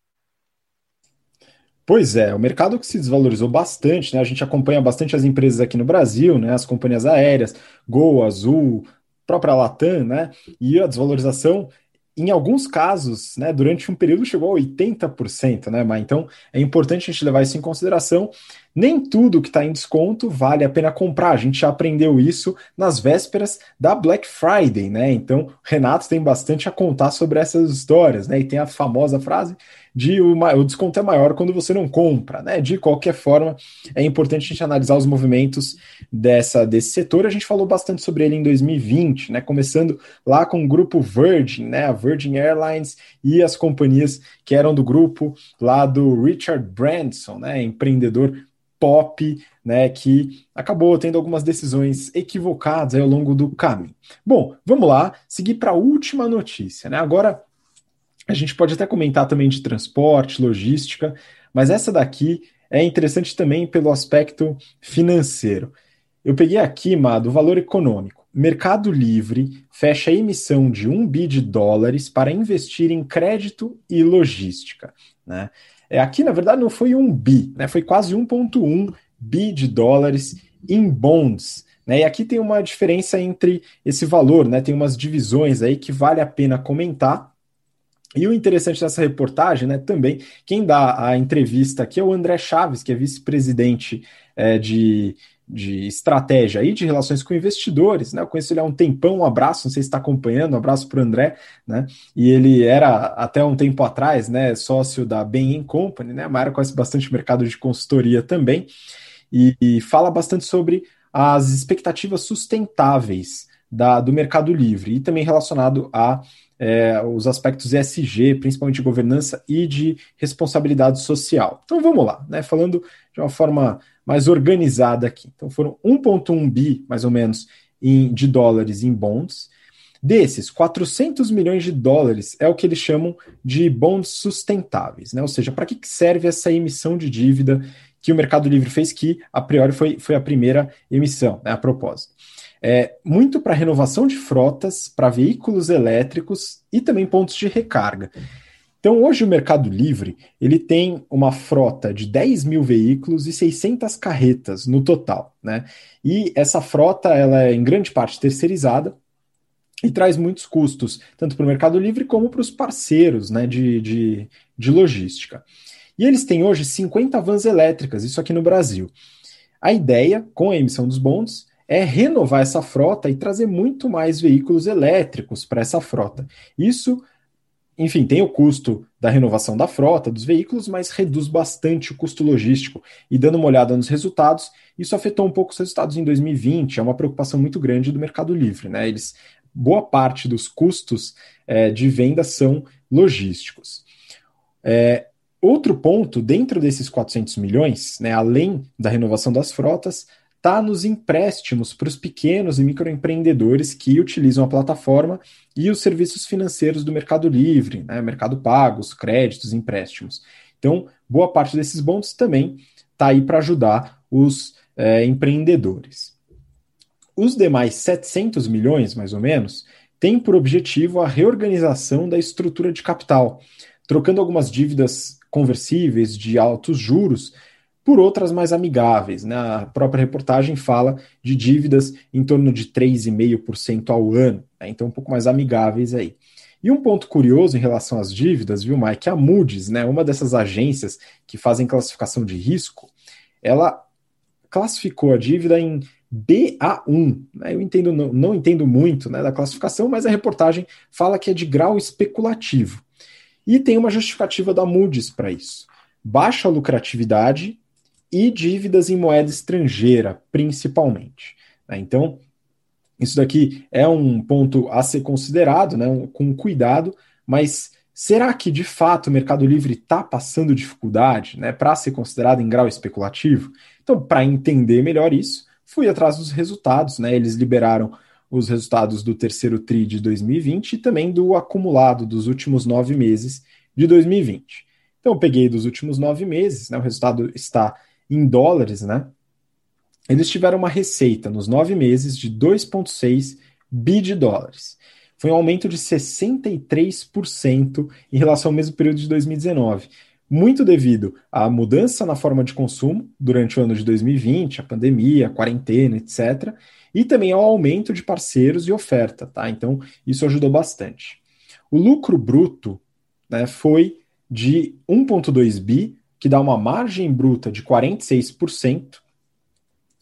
Pois é, o mercado que se desvalorizou bastante, né? A gente acompanha bastante as empresas aqui no Brasil, né? As companhias aéreas, Gol, Azul, própria Latam, né? E a desvalorização em alguns casos, né, durante um período chegou a 80%, né, mas então é importante a gente levar isso em consideração. Nem tudo que está em desconto vale a pena comprar. A gente já aprendeu isso nas vésperas da Black Friday, né? Então, Renato tem bastante a contar sobre essas histórias, né? E tem a famosa frase de o, o desconto é maior quando você não compra, né? De qualquer forma, é importante a gente analisar os movimentos dessa, desse setor. A gente falou bastante sobre ele em 2020, né? Começando lá com o grupo Virgin, né? A Virgin Airlines e as companhias que eram do grupo lá do Richard Branson, né? Empreendedor pop, né, que acabou tendo algumas decisões equivocadas ao longo do caminho. Bom, vamos lá, seguir para a última notícia, né? Agora a gente pode até comentar também de transporte, logística, mas essa daqui é interessante também pelo aspecto financeiro. Eu peguei aqui, Má, do valor econômico. Mercado Livre fecha a emissão de um bi de dólares para investir em crédito e logística. Né? É, aqui, na verdade, não foi um bi, né? foi quase 1,1 bi de dólares em bonds. Né? E aqui tem uma diferença entre esse valor, né? tem umas divisões aí que vale a pena comentar. E o interessante dessa reportagem, né, também, quem dá a entrevista aqui é o André Chaves, que é vice-presidente é, de, de estratégia e de relações com investidores, né? Eu conheço ele há um tempão, um abraço, não sei se está acompanhando, um abraço para o André, né? E ele era até um tempo atrás, né, sócio da Bain Company, né? A Mayra conhece bastante mercado de consultoria também, e, e fala bastante sobre as expectativas sustentáveis da, do Mercado Livre e também relacionado a é, os aspectos ESG, principalmente de governança e de responsabilidade social. Então vamos lá, né? Falando de uma forma mais organizada aqui. Então foram 1,1 bi, mais ou menos, em, de dólares em bonds. Desses, 400 milhões de dólares é o que eles chamam de bonds sustentáveis, né? Ou seja, para que serve essa emissão de dívida que o Mercado Livre fez, que a priori foi, foi a primeira emissão, né, a propósito. É, muito para renovação de frotas, para veículos elétricos e também pontos de recarga. Então, hoje o Mercado Livre ele tem uma frota de 10 mil veículos e 600 carretas no total, né? E essa frota ela é em grande parte terceirizada e traz muitos custos, tanto para o Mercado Livre como para os parceiros né, de, de, de logística. E eles têm hoje 50 vans elétricas, isso aqui no Brasil. A ideia, com a emissão dos bons, é renovar essa frota e trazer muito mais veículos elétricos para essa frota. Isso enfim, tem o custo da renovação da frota dos veículos, mas reduz bastante o custo logístico. E dando uma olhada nos resultados, isso afetou um pouco os resultados em 2020. É uma preocupação muito grande do Mercado Livre, né? Eles, boa parte dos custos é, de venda são logísticos. É, outro ponto, dentro desses 400 milhões, né, além da renovação das frotas, está nos empréstimos para os pequenos e microempreendedores que utilizam a plataforma e os serviços financeiros do Mercado Livre, né, Mercado Pago, os créditos, empréstimos. Então, boa parte desses bons também está aí para ajudar os é, empreendedores. Os demais 700 milhões, mais ou menos, têm por objetivo a reorganização da estrutura de capital, trocando algumas dívidas conversíveis de altos juros por outras mais amigáveis. Né? A própria reportagem fala de dívidas em torno de 3,5% ao ano, né? então um pouco mais amigáveis aí. E um ponto curioso em relação às dívidas, viu, Mike? A Moody's, né, uma dessas agências que fazem classificação de risco, ela classificou a dívida em BA1. Né? Eu entendo, não, não entendo muito né, da classificação, mas a reportagem fala que é de grau especulativo. E tem uma justificativa da Moody's para isso. Baixa lucratividade e dívidas em moeda estrangeira, principalmente. Né? Então, isso daqui é um ponto a ser considerado, né, com cuidado, mas será que de fato o Mercado Livre está passando dificuldade né, para ser considerado em grau especulativo? Então, para entender melhor isso, fui atrás dos resultados. Né, eles liberaram os resultados do terceiro TRI de 2020 e também do acumulado dos últimos nove meses de 2020. Então, eu peguei dos últimos nove meses, né, o resultado está em dólares, né? Eles tiveram uma receita nos nove meses de 2,6 bi de dólares. Foi um aumento de 63% em relação ao mesmo período de 2019. Muito devido à mudança na forma de consumo durante o ano de 2020, a pandemia, a quarentena, etc. E também ao aumento de parceiros e oferta, tá? Então, isso ajudou bastante. O lucro bruto né, foi de 1,2 bi que dá uma margem bruta de 46%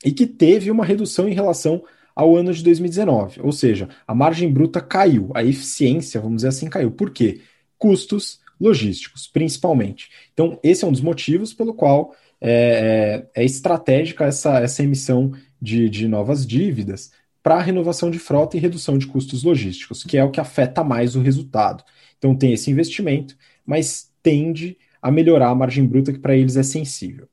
e que teve uma redução em relação ao ano de 2019. Ou seja, a margem bruta caiu, a eficiência, vamos dizer assim, caiu. Por quê? Custos logísticos, principalmente. Então, esse é um dos motivos pelo qual é, é, é estratégica essa, essa emissão de, de novas dívidas para renovação de frota e redução de custos logísticos, que é o que afeta mais o resultado. Então, tem esse investimento, mas tende a melhorar a margem bruta, que para eles é sensível.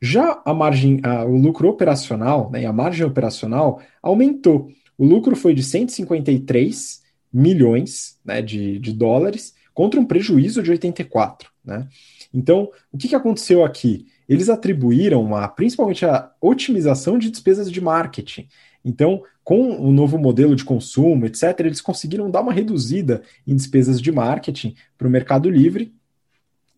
Já a margem, a, o lucro operacional, né, a margem operacional aumentou. O lucro foi de 153 milhões né, de, de dólares contra um prejuízo de 84. Né? Então, o que, que aconteceu aqui? Eles atribuíram a, principalmente a otimização de despesas de marketing. Então, com o novo modelo de consumo, etc., eles conseguiram dar uma reduzida em despesas de marketing para o Mercado Livre,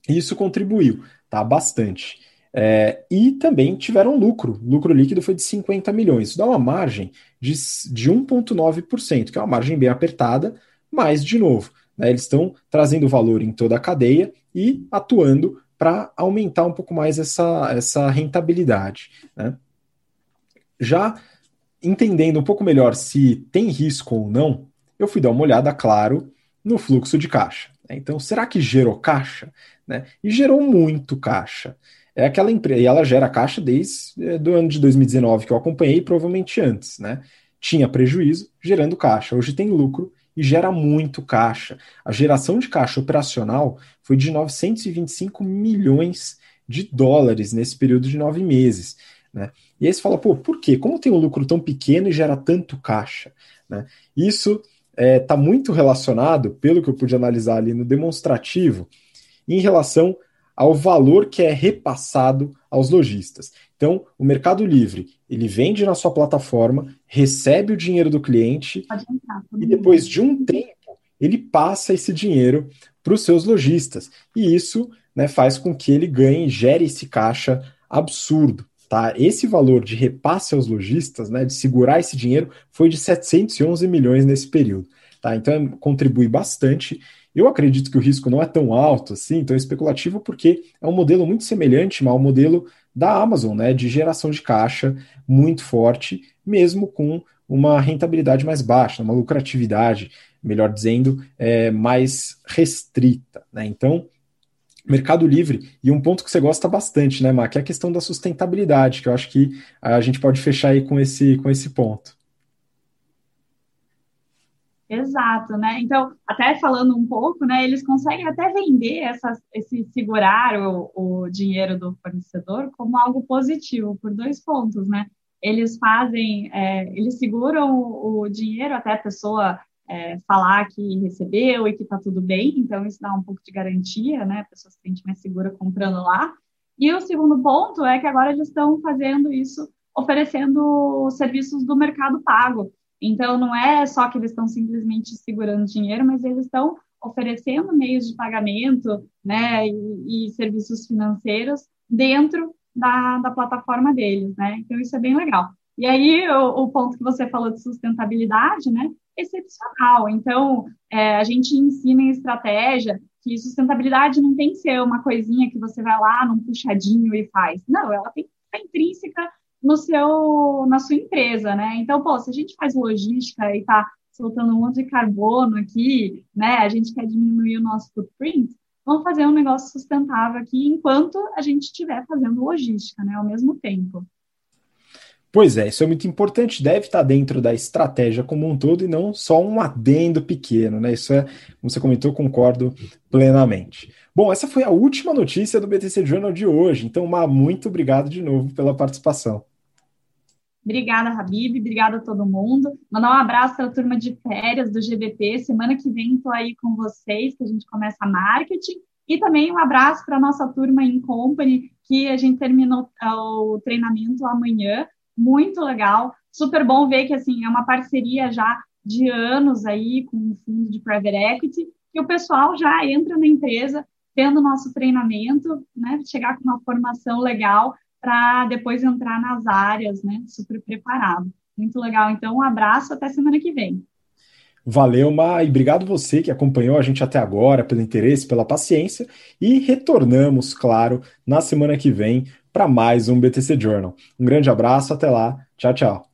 isso contribuiu tá, bastante. É, e também tiveram lucro. Lucro líquido foi de 50 milhões. Isso dá uma margem de, de 1,9%, que é uma margem bem apertada, mas, de novo, né, eles estão trazendo valor em toda a cadeia e atuando para aumentar um pouco mais essa, essa rentabilidade. Né? Já entendendo um pouco melhor se tem risco ou não, eu fui dar uma olhada, claro, no fluxo de caixa. Né? Então, será que gerou caixa? Né? E gerou muito caixa. É aquela empresa, e ela gera caixa desde é, do ano de 2019 que eu acompanhei, provavelmente antes, né? Tinha prejuízo, gerando caixa. Hoje tem lucro e gera muito caixa. A geração de caixa operacional foi de 925 milhões de dólares nesse período de nove meses. Né? E aí você fala, pô, por quê? Como tem um lucro tão pequeno e gera tanto caixa? Né? Isso está é, tá muito relacionado, pelo que eu pude analisar ali no demonstrativo, em relação ao valor que é repassado aos lojistas. Então, o Mercado Livre, ele vende na sua plataforma, recebe o dinheiro do cliente entrar, e depois de um tempo, ele passa esse dinheiro para os seus lojistas. E isso né, faz com que ele ganhe, gere esse caixa absurdo. Tá? Esse valor de repasse aos lojistas, né, de segurar esse dinheiro, foi de 711 milhões nesse período. Tá? Então contribui bastante. Eu acredito que o risco não é tão alto assim, tão especulativo, porque é um modelo muito semelhante ao modelo da Amazon, né, de geração de caixa muito forte, mesmo com uma rentabilidade mais baixa, uma lucratividade, melhor dizendo, é, mais restrita. Né? Então, Mercado Livre, e um ponto que você gosta bastante, né, Mar, que é a questão da sustentabilidade, que eu acho que a gente pode fechar aí com esse, com esse ponto. Exato, né? Então, até falando um pouco, né, eles conseguem até vender essas, esse segurar o, o dinheiro do fornecedor como algo positivo, por dois pontos, né? Eles fazem, é, eles seguram o, o dinheiro até a pessoa é, falar que recebeu e que está tudo bem, então isso dá um pouco de garantia, né? A pessoa se sente mais segura comprando lá. E o segundo ponto é que agora eles estão fazendo isso, oferecendo serviços do mercado pago. Então, não é só que eles estão simplesmente segurando dinheiro, mas eles estão oferecendo meios de pagamento né, e, e serviços financeiros dentro da, da plataforma deles, né? Então, isso é bem legal. E aí, o, o ponto que você falou de sustentabilidade, né? excepcional. Então, é, a gente ensina em estratégia que sustentabilidade não tem que ser uma coisinha que você vai lá num puxadinho e faz. Não, ela tem que estar intrínseca no seu, na sua empresa, né? Então, pô, se a gente faz logística e está soltando um monte de carbono aqui, né? A gente quer diminuir o nosso footprint, vamos fazer um negócio sustentável aqui enquanto a gente estiver fazendo logística, né? Ao mesmo tempo. Pois é, isso é muito importante, deve estar dentro da estratégia como um todo e não só um adendo pequeno, né? Isso é, como você comentou, concordo plenamente. Bom, essa foi a última notícia do BTC Journal de hoje, então, Má, muito obrigado de novo pela participação. Obrigada, Habib, obrigada a todo mundo. Mandar um abraço para a turma de férias do GBT. Semana que vem estou aí com vocês, que a gente começa marketing. E também um abraço para a nossa turma em Company, que a gente terminou o treinamento amanhã muito legal. Super bom ver que assim é uma parceria já de anos aí com o fundo de private equity, que o pessoal já entra na empresa tendo nosso treinamento, né, chegar com uma formação legal para depois entrar nas áreas, né, super preparado. Muito legal. Então, um abraço até semana que vem. Valeu, Ma, e obrigado você que acompanhou a gente até agora, pelo interesse, pela paciência, e retornamos, claro, na semana que vem para mais um BTC Journal. Um grande abraço, até lá, tchau, tchau.